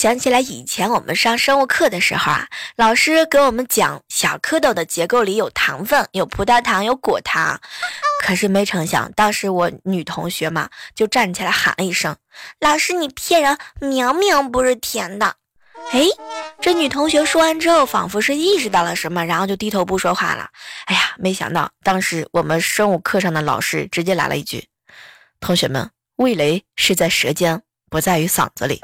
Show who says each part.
Speaker 1: 想起来以前我们上生物课的时候啊，老师给我们讲小蝌蚪的结构里有糖分，有葡萄糖，有果糖。可是没成想，当时我女同学嘛，就站起来喊了一声，老师你骗人，明明不是甜的。哎。这女同学说完之后仿佛是意识到了什么，然后就低头不说话了。哎呀，没想到当时我们生物课上的老师直接来了一句，同学们，味蕾是在舌尖，不在于嗓子里。